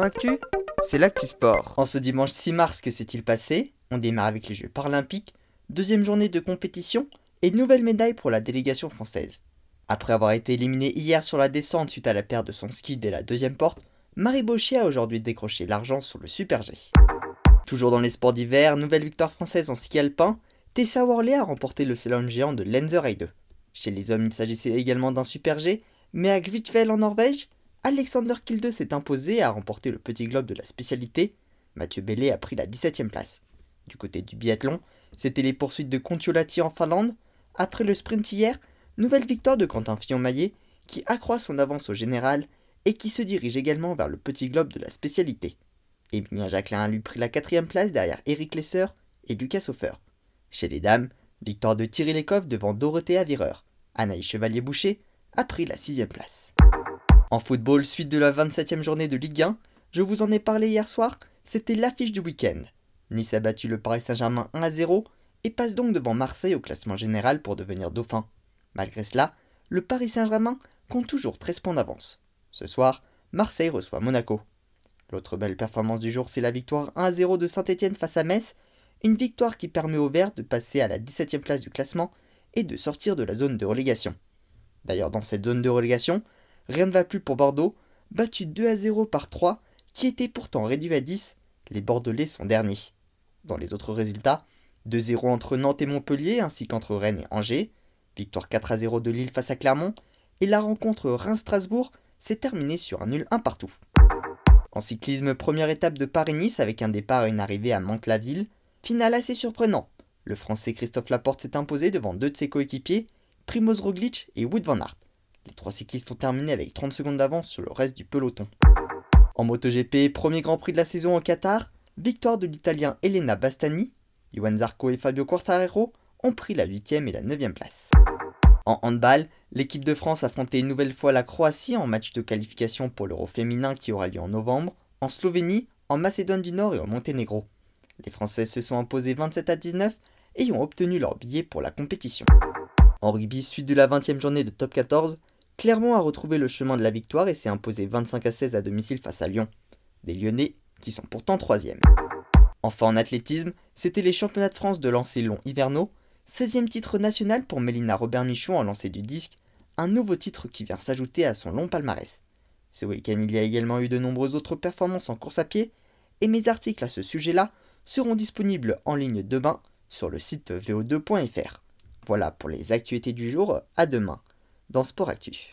Actu, c'est l'actu sport. En ce dimanche 6 mars, que s'est-il passé? On démarre avec les Jeux paralympiques, deuxième journée de compétition et nouvelle médaille pour la délégation française. Après avoir été éliminée hier sur la descente suite à la perte de son ski dès la deuxième porte, Marie Bauchier a aujourd'hui décroché l'argent sur le Super G. Toujours dans les sports d'hiver, nouvelle victoire française en ski alpin, Tessa Worley a remporté le slalom géant de Lenzerheide. 2. Chez les hommes, il s'agissait également d'un Super G, mais à Kvitvel en Norvège, Alexander Kilde s'est imposé et a remporté le petit globe de la spécialité. Mathieu Bellet a pris la 17e place. Du côté du biathlon, c'était les poursuites de Kontiolahti en Finlande. Après le sprint hier, nouvelle victoire de Quentin Fillon-Maillet qui accroît son avance au général et qui se dirige également vers le petit globe de la spécialité. Emilien Jacquelin a lui pris la quatrième place derrière Eric Lesser et Lucas Hofer. Chez les dames, victoire de Thierry Lecoff devant Dorothea Vireur. Anaïs Chevalier-Boucher a pris la sixième place. En football, suite de la 27e journée de Ligue 1, je vous en ai parlé hier soir, c'était l'affiche du week-end. Nice a battu le Paris Saint-Germain 1 à 0 et passe donc devant Marseille au classement général pour devenir dauphin. Malgré cela, le Paris Saint-Germain compte toujours 13 points d'avance. Ce soir, Marseille reçoit Monaco. L'autre belle performance du jour, c'est la victoire 1 à 0 de Saint-Etienne face à Metz, une victoire qui permet aux Verts de passer à la 17e place du classement et de sortir de la zone de relégation. D'ailleurs, dans cette zone de relégation, rien ne va plus pour Bordeaux, battu 2 à 0 par 3, qui était pourtant réduit à 10, les Bordelais sont derniers. Dans les autres résultats, 2-0 entre Nantes et Montpellier, ainsi qu'entre Rennes et Angers, victoire 4 à 0 de Lille face à Clermont, et la rencontre Reims-Strasbourg s'est terminée sur un nul 1 partout. En cyclisme, première étape de Paris-Nice avec un départ et une arrivée à Mantes-la-Ville, finale assez surprenant. Le français Christophe Laporte s'est imposé devant deux de ses coéquipiers, Primoz Roglic et Wood van Aert. Les trois cyclistes ont terminé avec 30 secondes d'avance sur le reste du peloton. En MotoGP, premier Grand Prix de la saison au Qatar, victoire de l'Italien Elena Bastani, Johan Zarco et Fabio Quartararo ont pris la 8e et la 9e place. En handball, l'équipe de France affrontait une nouvelle fois la Croatie en match de qualification pour l'Euro féminin qui aura lieu en novembre, en Slovénie, en Macédoine du Nord et au Monténégro. Les Français se sont imposés 27 à 19 et ont obtenu leur billet pour la compétition. En rugby, suite de la 20e journée de top 14, Clermont a retrouvé le chemin de la victoire et s'est imposé 25 à 16 à domicile face à Lyon. Des Lyonnais qui sont pourtant troisième. Enfin en athlétisme, c'était les championnats de France de lancer long hivernaux, 16e titre national pour Mélina Robert-Michon en lancer du disque, un nouveau titre qui vient s'ajouter à son long palmarès. Ce week-end, il y a également eu de nombreuses autres performances en course à pied, et mes articles à ce sujet-là seront disponibles en ligne demain sur le site vo2.fr. Voilà pour les actualités du jour, à demain dans Sport Actu.